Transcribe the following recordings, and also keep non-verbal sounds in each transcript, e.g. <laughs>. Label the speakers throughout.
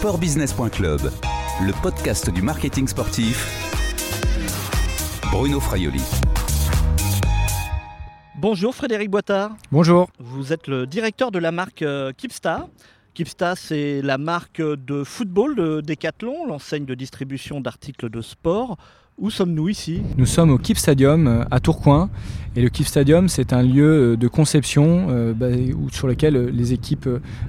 Speaker 1: sportbusiness.club, le podcast du marketing sportif. Bruno Fraioli.
Speaker 2: Bonjour Frédéric Boitard.
Speaker 3: Bonjour.
Speaker 2: Vous êtes le directeur de la marque euh, Keepstar. Keepstar, c'est la marque de football de Decathlon, l'enseigne de distribution d'articles de sport. Où sommes-nous ici?
Speaker 3: Nous sommes au Keep Stadium euh, à Tourcoing. Et le Keep Stadium, c'est un lieu euh, de conception euh, bah, sur lequel les équipes,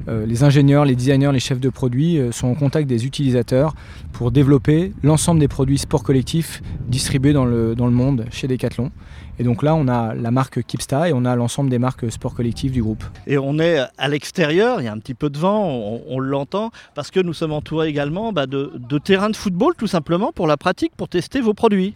Speaker 3: euh, les ingénieurs, les designers, les chefs de produits euh, sont en contact des utilisateurs pour développer l'ensemble des produits sport collectifs distribués dans le, dans le monde chez Decathlon. Et donc là, on a la marque Keepstar et on a l'ensemble des marques sport collectifs du groupe.
Speaker 2: Et on est à l'extérieur, il y a un petit peu de vent, on, on l'entend, parce que nous sommes entourés également bah, de, de terrains de football tout simplement pour la pratique, pour tester vos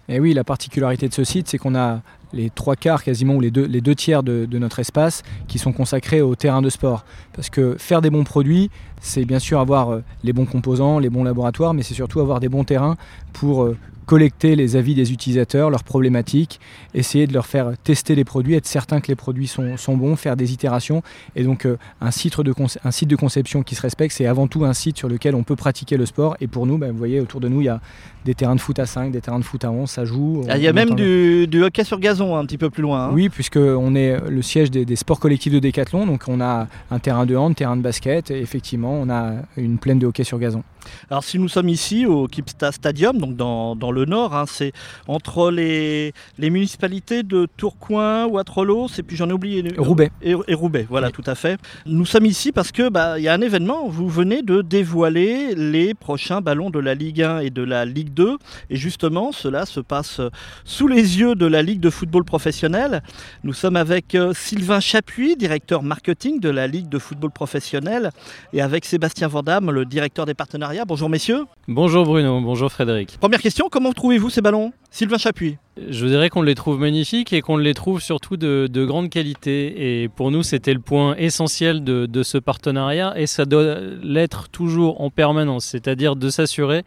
Speaker 3: Et oui, la particularité de ce site, c'est qu'on a les trois quarts quasiment, ou les deux, les deux tiers de, notre espace qui sont consacrés au terrain de sport. Parce que faire des bons produits, c'est bien sûr avoir euh, les bons composants, les bons laboratoires, mais c'est surtout avoir des bons terrains pour euh, collecter les avis des utilisateurs, leurs problématiques, essayer de leur faire tester les produits, être certain que les produits sont, sont bons, faire des itérations. Et donc euh, un, site de conce- un site de conception qui se respecte, c'est avant tout un site sur lequel on peut pratiquer le sport. Et pour nous, bah, vous voyez, autour de nous, il y a des terrains de foot à 5, des terrains de foot à 11, ça joue.
Speaker 2: Ah, Il y a
Speaker 3: On
Speaker 2: même du, du hockey sur gazon un petit peu plus loin. hein.
Speaker 3: oui, puisqu'on est le siège des, des sports collectifs de Décathlon, donc on a un terrain de hand, terrain de basket, et effectivement, on a une plaine de hockey sur gazon.
Speaker 2: Alors si nous sommes ici au Kipsta Stadium, donc dans, dans le nord, hein, c'est entre les, les municipalités de Tourcoing, Waterloo, et puis j'en ai oublié. une-
Speaker 3: Roubaix.
Speaker 2: Et, et Roubaix, voilà,
Speaker 3: Oui.
Speaker 2: tout à fait. Nous sommes ici parce que bah, il y a un événement. Vous venez de dévoiler les prochains ballons de la Ligue 1 et de la Ligue 2, et justement, cela se passe sous les yeux de la Ligue de football professionnel. Nous sommes avec euh, Sylvain Chapuis, directeur marketing de la Ligue de football professionnel, et avec Sébastien Vandamme, le directeur des partenariats. Bonjour messieurs.
Speaker 4: Bonjour Bruno, bonjour Frédéric.
Speaker 2: Première question, comment trouvez-vous ces ballons? Sylvain Chapuis.
Speaker 4: Je dirais qu'on les trouve magnifiques et qu'on les trouve surtout de, de grande qualité. Et pour nous, c'était le point essentiel de, de ce partenariat et ça doit l'être toujours en permanence, c'est-à-dire de s'assurer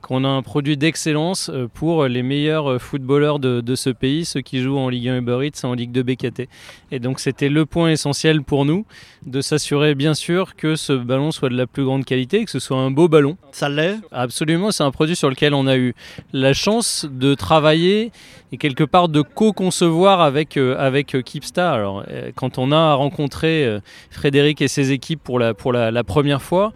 Speaker 4: qu'on a un produit d'excellence euh, pour les meilleurs euh, footballeurs de, de ce pays, ceux qui jouent en Ligue 1 Uber Eats et en Ligue 2 BKT. Et donc c'était le point essentiel pour nous de s'assurer bien sûr que ce ballon soit de la plus grande qualité, que ce soit un beau ballon.
Speaker 2: Ça l'est
Speaker 4: Absolument, c'est un produit sur lequel on a eu la chance de travailler et quelque part de co-concevoir avec, euh, avec euh, Keepstar. Alors, quand on a rencontré Frédéric et ses équipes pour la, pour la, la première fois,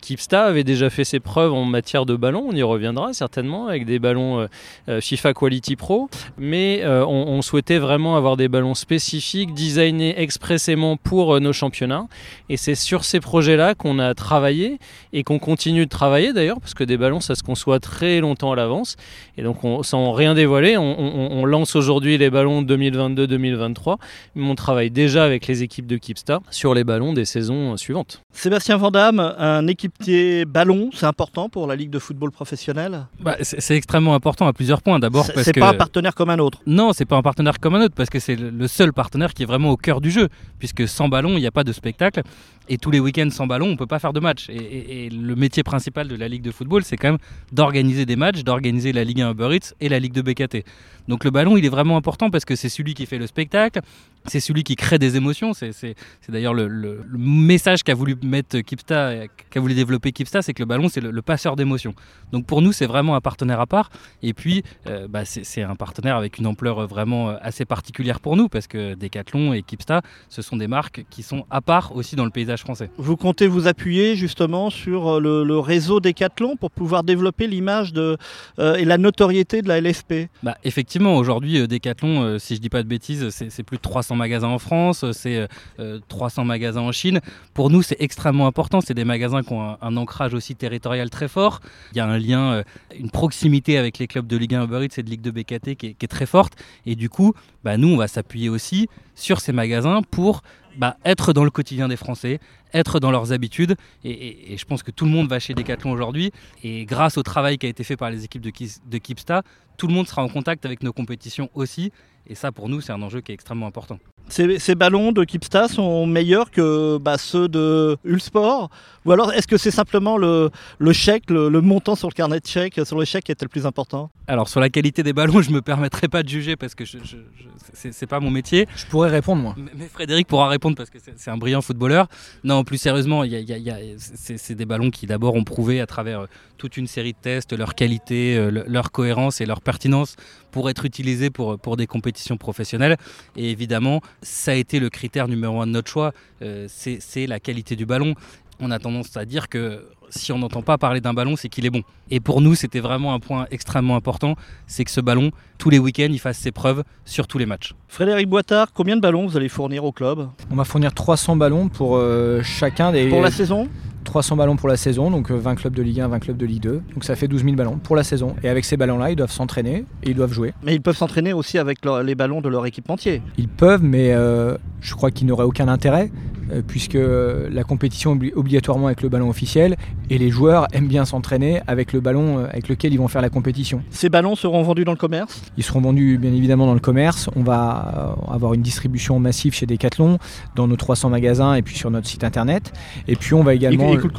Speaker 4: Keepstar avait déjà fait ses preuves en matière de ballons, on y reviendra certainement avec des ballons euh, euh, FIFA Quality Pro, mais euh, on, souhaitait vraiment avoir des ballons spécifiques, designés expressément pour euh, nos championnats, et c'est sur ces projets-là qu'on a travaillé et qu'on continue de travailler d'ailleurs, parce que des ballons, ça se conçoit très longtemps à l'avance. Et donc, on, sans rien dévoiler, on, lance aujourd'hui les ballons 2022-2023, mais on travaille déjà avec les équipes de Keepstar sur les ballons des saisons suivantes.
Speaker 2: Sébastien Vandamme, un équipier ballon, c'est important pour la Ligue de football professionnel
Speaker 5: Bah, c'est c'est extrêmement important à plusieurs points. D'abord
Speaker 2: C'est
Speaker 5: parce
Speaker 2: c'est
Speaker 5: que
Speaker 2: pas un partenaire comme un autre.
Speaker 5: non, c'est pas un partenaire comme un autre parce que c'est le seul partenaire qui est vraiment au cœur du jeu. Puisque sans ballon, il n'y a pas de spectacle et tous les week-ends sans ballon, on peut pas faire de match. Et, et- et le métier principal de la Ligue de football, c'est quand même d'organiser des matchs, d'organiser la Ligue 1 Uber Eats et la Ligue de BKT. Donc le ballon, il est vraiment important parce que c'est celui qui fait le spectacle, c'est celui qui crée des émotions. C'est c'est- c'est d'ailleurs le, le- le message qu'a voulu mettre Kipsta, et qu'a voulu développer Kipsta, c'est que le ballon, c'est le, le passeur d'émotions. Donc pour nous, c'est vraiment un partenaire à part. Et puis, euh, bah, c'est un partenaire avec une ampleur vraiment euh, assez particulière pour nous parce que Decathlon et Kipsta, ce sont des marques qui sont à part aussi dans le paysage français.
Speaker 2: Vous comptez vous appuyer justement sur euh, le, le réseau Decathlon pour pouvoir développer l'image euh, et la notoriété de la LFP
Speaker 5: Bah, effectivement, aujourd'hui, Decathlon, euh, si je dis pas de bêtises, c'est plus de 300 magasins en France, c'est euh, euh, 300 magasins en Chine. Pour nous, c'est extrêmement important. C'est des magasins qui ont un, ancrage aussi territorial très fort. Il y a un lien, euh, une proximité avec les clubs de Ligue 1 Uber Eats et de Ligue 2 BKT qui est, très forte. Et du coup, bah, nous, on va s'appuyer aussi sur ces magasins pour bah, être dans le quotidien des Français, être dans leurs habitudes. Et, je pense que tout le monde va chez Decathlon aujourd'hui. Et grâce au travail qui a été fait par les équipes de, de Keepsta, tout le monde sera en contact avec nos compétitions aussi. Et ça, pour nous, c'est un enjeu qui est extrêmement important.
Speaker 2: Ces, ces ballons de Kipsta sont meilleurs que bah, ceux de Ulsport? Ou alors est-ce que c'est simplement le, le chèque, le, le montant sur le carnet de chèque, sur le chèque qui était le plus important?
Speaker 5: Alors sur la qualité des ballons, <laughs> je me permettrai pas de juger parce que je, je- je- c'est pas mon métier.
Speaker 3: Je pourrais répondre moi.
Speaker 5: Mais- Mais Frédéric pourra répondre parce que c'est un brillant footballeur. Non, plus sérieusement, il y a- il y a- il y a- c'est des ballons qui d'abord ont prouvé à travers euh, toute une série de tests leur qualité, euh, le- leur cohérence et leur pertinence pour être utilisés pour, pour des compétitions professionnelles. Et évidemment, ça a été le critère numéro un de notre choix, euh, c'est c'est la qualité du ballon. On a tendance à dire que si on n'entend pas parler d'un ballon, c'est qu'il est bon. Et pour nous, c'était vraiment un point extrêmement important, c'est que ce ballon, tous les week-ends, il fasse ses preuves sur tous les matchs.
Speaker 2: Frédéric Boitard, combien de ballons vous allez fournir au club?
Speaker 3: On va fournir 300 ballons pour euh, chacun des
Speaker 2: Pour la saison?
Speaker 3: 300 ballons pour la saison, donc euh, 20 clubs de Ligue 1, 20 clubs de Ligue 2. Donc ça fait 12 000 ballons pour la saison. Et avec ces ballons-là, ils doivent s'entraîner et ils doivent jouer.
Speaker 2: Mais ils peuvent s'entraîner aussi avec leur- les ballons de leur équipementier.
Speaker 3: Ils peuvent, mais euh, je crois qu'ils n'auraient aucun intérêt, euh, puisque la compétition est obli- obligatoirement avec le ballon officiel, et les joueurs aiment bien s'entraîner avec le ballon euh, avec lequel ils vont faire la compétition.
Speaker 2: Ces ballons seront vendus dans le commerce?
Speaker 3: Ils seront vendus bien évidemment dans le commerce. On va euh, avoir une distribution massive chez Decathlon, dans nos 300 magasins et puis sur notre site internet. Et puis on va également...
Speaker 2: coûtent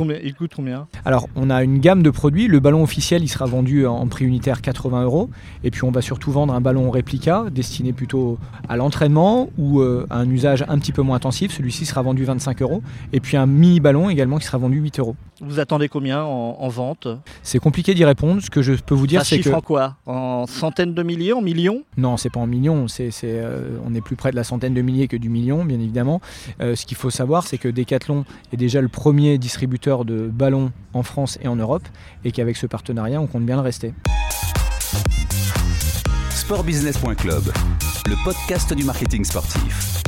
Speaker 2: combien,
Speaker 3: Alors, on a une gamme de produits. Le ballon officiel, il sera vendu en prix unitaire 80 euros. Et puis, on va surtout vendre un ballon réplica destiné plutôt à l'entraînement ou euh, à un usage un petit peu moins intensif. Celui-ci sera vendu 25 euros. Et puis, un mini ballon également qui sera vendu 8 euros.
Speaker 2: Vous attendez combien en, en vente?
Speaker 3: C'est compliqué d'y répondre. Ce que je peux vous dire, c'est
Speaker 2: chiffre
Speaker 3: que
Speaker 2: en quoi? En centaines de milliers En millions?
Speaker 3: Non, c'est pas en millions. C'est, c'est, euh, on est plus près de la centaine de milliers que du million, bien évidemment. Euh, ce qu'il faut savoir, c'est que Decathlon est déjà le premier distributeur de ballons en France et en Europe, et qu'avec ce partenariat, on compte bien le rester.
Speaker 1: Sportbusiness.club, le podcast du marketing sportif.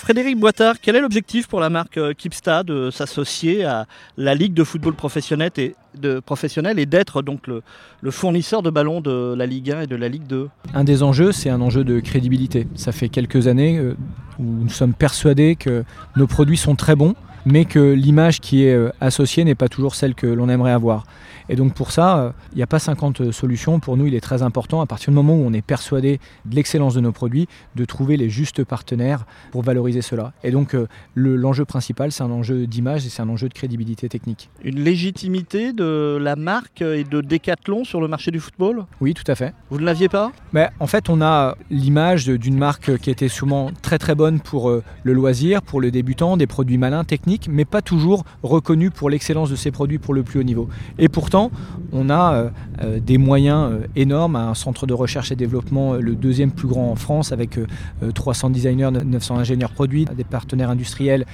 Speaker 2: Frédéric Boitard, quel est l'objectif pour la marque euh, Kipsta de s'associer à la Ligue de football professionnel et, de, professionnel et d'être donc le, fournisseur de ballons de la Ligue 1 et de la Ligue 2
Speaker 3: Un des enjeux, c'est un enjeu de crédibilité. Ça fait quelques années euh, où nous sommes persuadés que nos produits sont très bons, mais que l'image qui est euh, associée n'est pas toujours celle que l'on aimerait avoir. Et donc pour ça, euh, il n'y a pas 50 solutions. Pour nous, il est très important, à partir du moment où on est persuadé de l'excellence de nos produits, de trouver les justes partenaires pour valoriser cela. Et donc euh, le- l'enjeu principal, c'est un enjeu d'image et c'est un enjeu de crédibilité technique.
Speaker 2: Une légitimité de la marque et de Decathlon sur le marché du football?
Speaker 3: Oui, tout à fait.
Speaker 2: Vous ne l'aviez pas?
Speaker 3: Mais en fait, on a l'image d'une marque qui était souvent très très bonne pour euh, le loisir, pour le débutant, des produits malins, techniques, mais pas toujours reconnus pour l'excellence de ces produits pour le plus haut niveau. Et pourtant, on a euh, euh, des moyens euh, énormes, un centre de recherche et développement, le deuxième plus grand en France, avec euh, euh, 300 designers, 900 ingénieurs produits, des partenaires industriels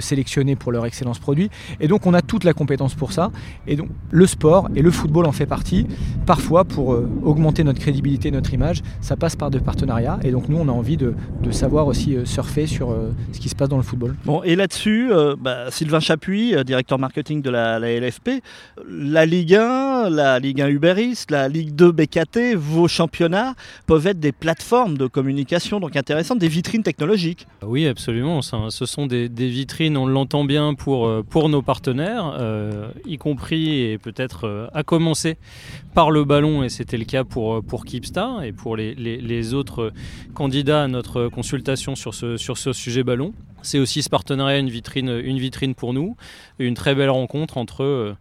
Speaker 3: sélectionnés pour leur excellence produit. Et donc, on a toute la compétence pour ça. Et donc, le sport et le football en fait partie. Parfois, pour augmenter notre crédibilité, notre image, ça passe par des partenariats. Et donc, nous, on a envie de, de savoir aussi surfer sur ce qui se passe dans le football.
Speaker 2: Bon, et là-dessus, bah, Sylvain Chapuis, euh, directeur marketing de la, LFP, la Ligue 1, la Ligue 1 Uber Eats, la Ligue 2 BKT, vos championnats peuvent être des plateformes de communication donc intéressantes, des vitrines technologiques.
Speaker 4: Oui, absolument. Ce sont des, vitrines, on l'entend bien, pour, euh, nos partenaires, euh, y compris et peut-être à commencer par le ballon, et c'était le cas pour, pour et pour les, autres candidats à notre consultation sur ce sujet ballon. C'est aussi ce partenariat une vitrine, une vitrine pour nous, une très belle rencontre entre euh,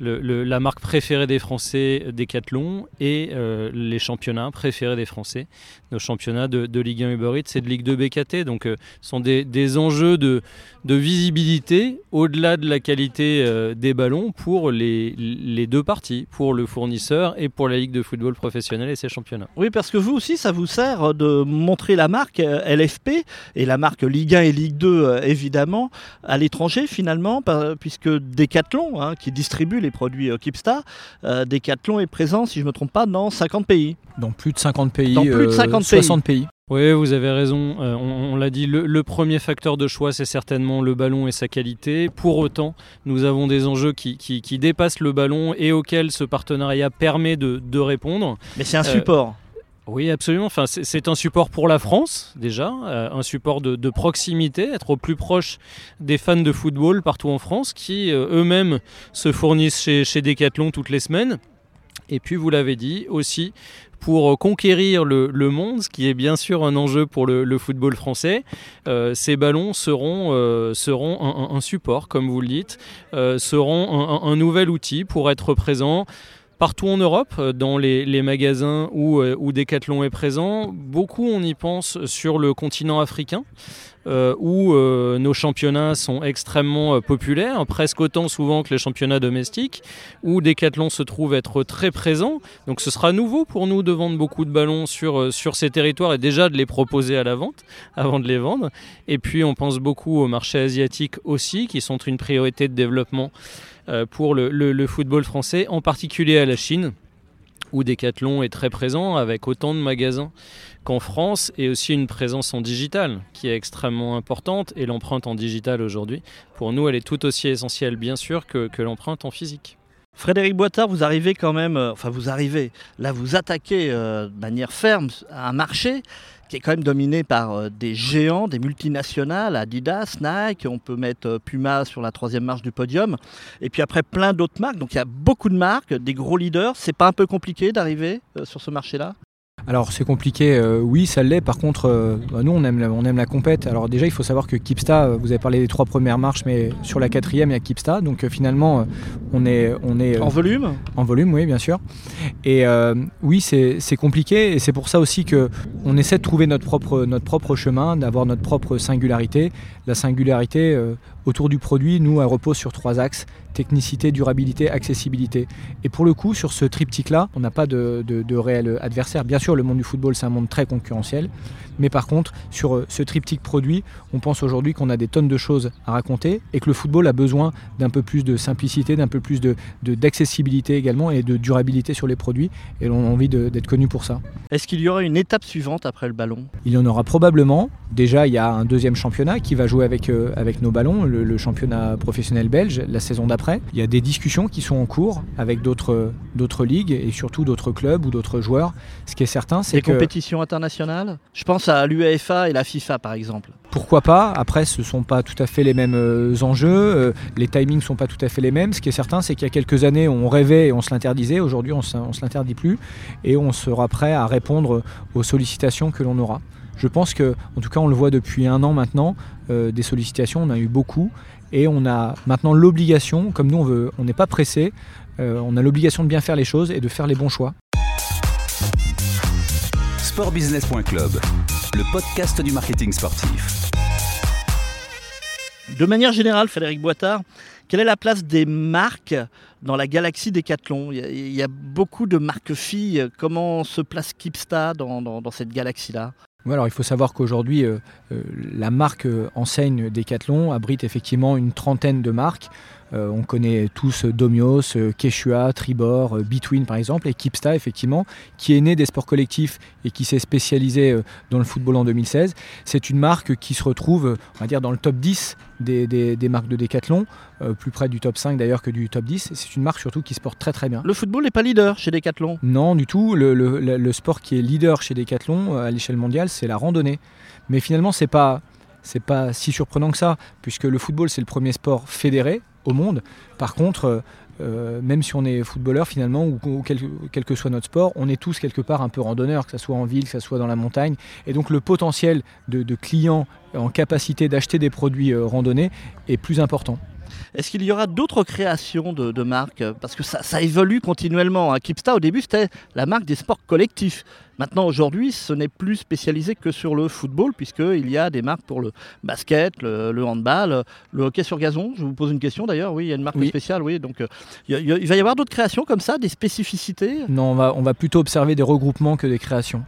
Speaker 4: la marque préférée des Français, Decathlon, et euh, les championnats préférés des Français, nos championnats de, Ligue 1 Uber Eats et de Ligue 2 BKT. Donc, euh, ce sont des, enjeux de, visibilité au-delà de la qualité euh, des ballons pour les, deux parties, pour le fournisseur et pour la Ligue de football professionnel et ses championnats.
Speaker 2: Oui, parce que vous aussi, ça vous sert de montrer la marque LFP et la marque Ligue 1 et Ligue 2, euh, évidemment, à l'étranger, finalement, puisque Decathlon, hein, qui distribue les produits euh, Keepstar, euh, Decathlon est présent, si je ne me trompe pas, dans 50 pays.
Speaker 3: Dans plus de 50 pays,
Speaker 2: Dans plus de
Speaker 3: euh,
Speaker 2: 50
Speaker 3: 60 pays.
Speaker 4: Oui, vous avez raison. Euh, on on l'a dit, le, le premier facteur de choix, c'est certainement le ballon et sa qualité. Pour autant, nous avons des enjeux qui, qui- qui dépassent le ballon et auxquels ce partenariat permet de, de répondre.
Speaker 2: Mais c'est un
Speaker 4: Euh,
Speaker 2: support.
Speaker 4: Oui, absolument. Enfin, c'est- un support pour la France, déjà, euh, un support de, proximité, être au plus proche des fans de football partout en France, qui euh, eux-mêmes se fournissent chez, Decathlon toutes les semaines. Et puis, vous l'avez dit aussi, pour conquérir le, monde, ce qui est bien sûr un enjeu pour le, football français, euh, ces ballons seront, euh, seront un, support, comme vous le dites, euh, seront un, un, nouvel outil pour être présent partout en Europe, dans les, magasins où, où Decathlon est présent. Beaucoup, on y pense sur le continent africain euh, où euh, nos championnats sont extrêmement euh, populaires, presque autant souvent que les championnats domestiques, où Decathlon se trouve être très présent. Donc ce sera nouveau pour nous de vendre beaucoup de ballons sur, sur ces territoires et déjà de les proposer à la vente avant de les vendre. Et puis on pense beaucoup au marché asiatique aussi, qui sont une priorité de développement pour le, football français, en particulier à la Chine où Decathlon est très présent avec autant de magasins qu'en France et aussi une présence en digital qui est extrêmement importante et l'empreinte en digital aujourd'hui, pour nous, elle est tout aussi essentielle bien sûr que, l'empreinte en physique.
Speaker 2: Frédéric Boitard, vous arrivez quand même, euh, enfin vous arrivez, là vous attaquez euh, de manière ferme un marché qui est quand même dominé par euh, des géants, des multinationales, Adidas, Nike, on peut mettre euh, Puma sur la troisième marche du podium, et puis après plein d'autres marques. Donc il y a beaucoup de marques, des gros leaders. C'est pas un peu compliqué d'arriver euh, sur ce marché-là?
Speaker 3: Alors c'est compliqué, euh, oui ça l'est, par contre euh, bah, nous on aime, la, on aime la compète. Alors déjà il faut savoir que Kipsta, euh, vous avez parlé des trois premières marches, mais sur la quatrième il y a Kipsta, donc finalement on est... On est
Speaker 2: en volume?
Speaker 3: En volume, oui bien sûr. Et oui c'est compliqué et c'est pour ça aussi qu'on essaie de trouver notre propre, notre propre chemin, d'avoir notre propre singularité. La singularité autour du produit, nous elle repose sur trois axes, technicité, durabilité, accessibilité. Et pour le coup, sur ce triptyque-là, on n'a pas de, de, de, réel adversaire. Bien sûr, le monde du football, c'est un monde très concurrentiel. Mais par contre, sur euh, ce triptyque produit, on pense aujourd'hui qu'on a des tonnes de choses à raconter et que le football a besoin d'un peu plus de simplicité, d'un peu plus d'accessibilité de, également et de durabilité sur les produits. Et on a envie d'être connu pour ça.
Speaker 2: Est-ce qu'il y aura une étape suivante après le ballon?
Speaker 3: Il y en aura probablement. Déjà, il y a un deuxième championnat qui va jouer avec, euh, avec nos ballons, le, le championnat professionnel belge, la saison d'après. Il y a des discussions qui sont en cours avec d'autres ligues et surtout d'autres clubs ou d'autres joueurs. Ce qui est certain, c'est que...
Speaker 2: Les compétitions internationales? Je pense à l'UEFA et la FIFA par exemple.
Speaker 3: Pourquoi pas? Après, ce ne sont pas tout à fait les mêmes euh, enjeux, euh, les timings ne sont pas tout à fait les mêmes. Ce qui est certain, c'est qu'il y a quelques années, on rêvait et on se l'interdisait. Aujourd'hui, on ne se l'interdit plus et on sera prêt à répondre aux sollicitations que l'on aura. Je pense que, en tout cas, on le voit depuis un an maintenant, euh, des sollicitations, on a eu beaucoup, et on a maintenant l'obligation, comme nous on veut, on n'est pas pressé, euh, on a l'obligation de bien faire les choses et de faire les bons choix.
Speaker 1: Sportbusiness.club, le podcast du marketing sportif.
Speaker 2: De manière générale, Frédéric Boitard, quelle est la place des marques dans la galaxie Decathlon? Il y, a, il y a beaucoup de marques filles. Comment se place Kipsta dans, dans, dans cette galaxie-là?
Speaker 3: Alors, il faut savoir qu'aujourd'hui, euh, euh, la marque euh, enseigne Decathlon abrite effectivement une trentaine de marques. Euh, on connaît tous Domios, Quechua, Tribor, Between par exemple, et Kipsta effectivement, qui est né des sports collectifs et qui s'est spécialisé dans le football en 2016. C'est une marque qui se retrouve, on va dire, dans le top 10 des, des, des marques de Decathlon, euh, plus près du top 5 d'ailleurs que du top 10. C'est une marque surtout qui se porte très très bien.
Speaker 2: Le football n'est pas leader chez Decathlon
Speaker 3: Non, du tout. Le, le, le sport qui est leader chez Decathlon à l'échelle mondiale, c'est la randonnée. Mais finalement, c'est pas c'est pas si surprenant que ça, puisque le football c'est le premier sport fédéré au monde. Par contre, euh, même si on est footballeur finalement, ou, quel, que soit notre sport, on est tous quelque part un peu randonneurs, que ce soit en ville, que ce soit dans la montagne. Et donc le potentiel de, de clients en capacité d'acheter des produits euh, randonnés est plus important.
Speaker 2: Est-ce qu'il y aura d'autres créations de, de, marques? Parce que ça, ça, évolue continuellement. Hein. Kipsta, au début, c'était la marque des sports collectifs. Maintenant, aujourd'hui, ce n'est plus spécialisé que sur le football, puisqu'il y a des marques pour le basket, le, le, handball, le hockey sur gazon. Je vous pose une question d'ailleurs. Oui, il y a une marque oui. spéciale. Oui, donc euh, il, y a, il va y avoir d'autres créations comme ça, des spécificités?
Speaker 3: Non, on va, on va plutôt observer des regroupements que des créations.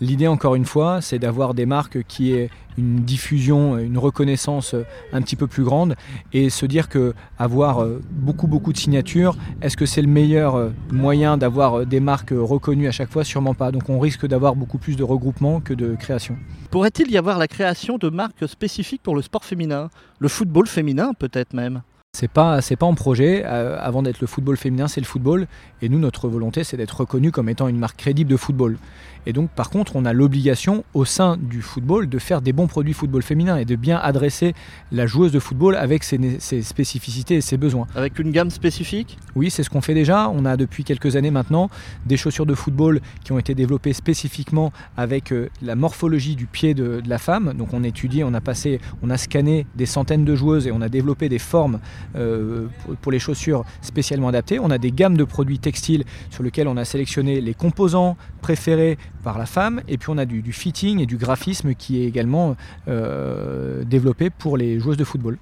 Speaker 3: L'idée, encore une fois, c'est d'avoir des marques qui aient une diffusion, une reconnaissance un petit peu plus grande et se dire que avoir beaucoup beaucoup de signatures, est-ce que c'est le meilleur moyen d'avoir des marques reconnues à chaque fois? Sûrement pas. Donc on risque d'avoir beaucoup plus de regroupement que de création.
Speaker 2: Pourrait-il y avoir la création de marques spécifiques pour le sport féminin? Le football féminin peut-être même?
Speaker 3: C'est pas c'est pas en projet. Euh, avant d'être le football féminin, c'est le football. Et nous, notre volonté, c'est d'être reconnu comme étant une marque crédible de football. Et donc, par contre, on a l'obligation au sein du football de faire des bons produits football féminin et de bien adresser la joueuse de football avec ses, spécificités et ses besoins.
Speaker 2: Avec une gamme spécifique?
Speaker 3: Oui, c'est ce qu'on fait déjà. On a depuis quelques années maintenant des chaussures de football qui ont été développées spécifiquement avec euh, la morphologie du pied de, de la femme. Donc on a étudié, on a passé, on a scanné des centaines de joueuses et on a développé des formes euh, pour, pour les chaussures spécialement adaptées. On a des gammes de produits textiles sur lesquels on a sélectionné les composants préférés par la femme et puis on a du, du fitting et du graphisme qui est également euh, développé pour les joueuses de football.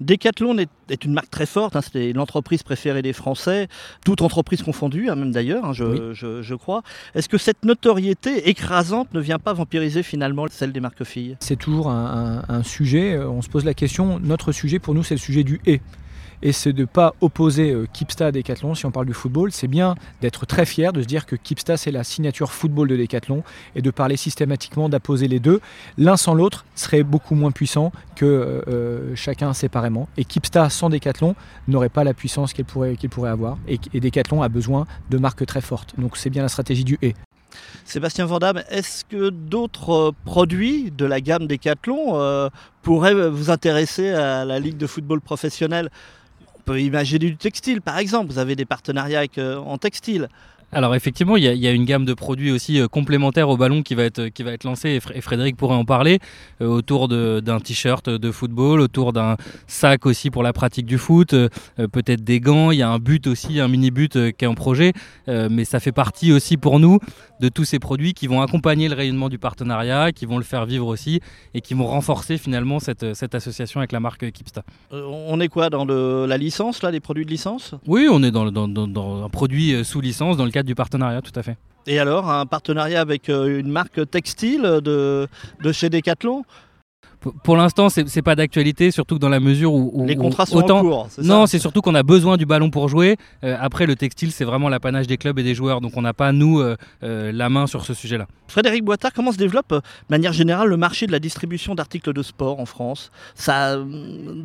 Speaker 2: Decathlon est, est une marque très forte, hein, c'est l'entreprise préférée des Français, toute entreprise confondue, hein, même d'ailleurs, hein, je,
Speaker 3: Oui.
Speaker 2: je- je crois. Est-ce que cette notoriété écrasante ne vient pas vampiriser finalement celle des marques filles?
Speaker 3: C'est toujours un, un- un sujet, euh, on se pose la question, notre sujet pour nous c'est le sujet du et. Et c'est de ne pas opposer euh, Kipsta à Decathlon si on parle du football. C'est bien d'être très fier de se dire que Kipsta c'est la signature football de Decathlon et de parler systématiquement d'apposer les deux. L'un sans l'autre serait beaucoup moins puissant que euh, euh, chacun séparément. Et Kipsta sans Decathlon n'aurait pas la puissance qu'il pourrait, avoir. Et, Decathlon a besoin de marques très fortes. Donc c'est bien la stratégie du et.
Speaker 2: Sébastien Vandamme, est-ce que d'autres produits de la gamme Decathlon pourraient vous intéresser à la Ligue de football professionnel? On peut imaginer du textile par exemple, vous avez des partenariats euh, en textile.
Speaker 5: Alors effectivement, il y, a- il y a une gamme de produits aussi euh, complémentaires au ballon qui va être, qui va être lancée et, Fr- et Frédéric pourrait en parler euh, autour d'un t-shirt de football, autour d'un sac aussi pour la pratique du foot, euh, peut-être des gants, il y a un but aussi, un mini-but qui est en projet, mais ça fait partie aussi pour nous de tous ces produits qui vont accompagner le rayonnement du partenariat, qui vont le faire vivre aussi et qui vont renforcer finalement cette, cette association avec la marque Kipsta.
Speaker 2: On est quoi dans le- la licence, là, les produits de licence?
Speaker 5: Oui, on est dans, dans- dans- dans un produit sous licence dans le du partenariat, tout à fait.
Speaker 2: Et alors, un partenariat avec euh, une marque textile de, de chez Decathlon?
Speaker 5: Pour- l'instant, c'est pas d'actualité, surtout que dans la mesure où, où-
Speaker 2: Les
Speaker 5: où
Speaker 2: contrats sont
Speaker 5: autant
Speaker 2: en cours,
Speaker 5: non, c'est surtout qu'on a besoin du ballon pour jouer. Euh, après, le textile, c'est vraiment l'apanage des clubs et des joueurs, donc on n'a pas nous euh, euh, la main sur ce sujet-là.
Speaker 2: Frédéric Boitard, comment se développe de manière générale le marché de la distribution d'articles de sport en France? Ça,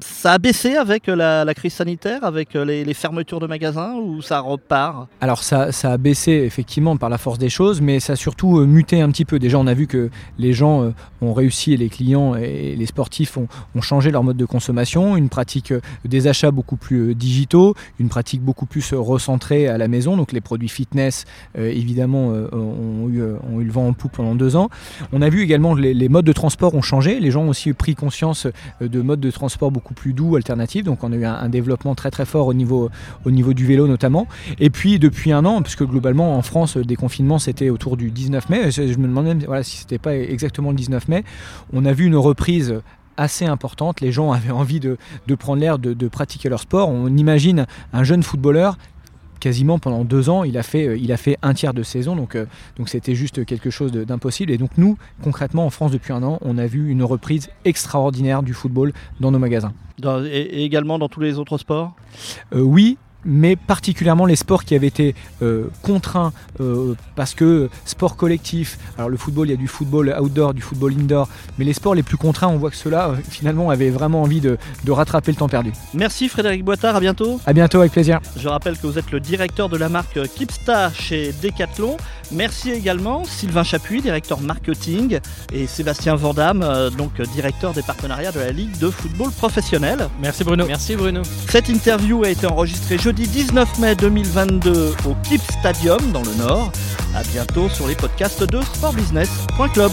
Speaker 2: ça a baissé avec la, la crise sanitaire, avec les, les fermetures de magasins ou ça repart?
Speaker 3: Alors ça, ça a baissé effectivement par la force des choses, mais ça a surtout euh, muté un petit peu. Déjà, on a vu que les gens euh, ont réussi, et les clients et les sportifs ont, changé leur mode de consommation, une pratique euh, des achats beaucoup plus euh, digitaux, une pratique beaucoup plus euh, recentrée à la maison. Donc les produits fitness, évidemment, ont, eu, le vent en poupe pendant deux ans. On a vu également que les, modes de transport ont changé. Les gens ont aussi pris conscience de modes de transport beaucoup plus doux, alternatifs. Donc on a eu un, développement très très fort au niveau, au niveau du vélo notamment. Et puis depuis un an, puisque globalement en France, le déconfinement c'était autour du 19 mai, je, me demandais si c'était pas exactement le 19 mai, on a vu une reprise assez importante. Les gens avaient envie de, de prendre l'air, de, de pratiquer leur sport. On imagine un jeune footballeur quasiment pendant deux ans, il a fait, euh, il a fait un tiers de saison, donc euh, donc c'était juste quelque chose d'impossible. Et donc nous, concrètement, en France, depuis un an, on a vu une reprise extraordinaire du football dans nos magasins.
Speaker 2: Dans- et, et également dans tous les autres sports?
Speaker 3: Euh, oui, mais particulièrement les sports qui avaient été euh, contraints euh, parce que sport collectif, alors le football, il y a du football outdoor, du football indoor, mais les sports les plus contraints, on voit que ceux-là, euh, finalement, avaient vraiment envie de, de rattraper le temps perdu.
Speaker 2: Merci Frédéric Boitard, à bientôt.
Speaker 3: À bientôt, avec plaisir.
Speaker 2: Je rappelle que vous êtes le directeur de la marque Kipsta chez Decathlon. Merci également Sylvain Chapuis, directeur marketing, et Sébastien Vandamme, euh, donc directeur des partenariats de la Ligue de football professionnel.
Speaker 5: Merci Bruno.
Speaker 4: Merci Bruno.
Speaker 2: Cette interview a été enregistrée jeudi 19 mai 2022 au Kip Stadium dans le Nord. À bientôt sur les podcasts de sportbusiness.club.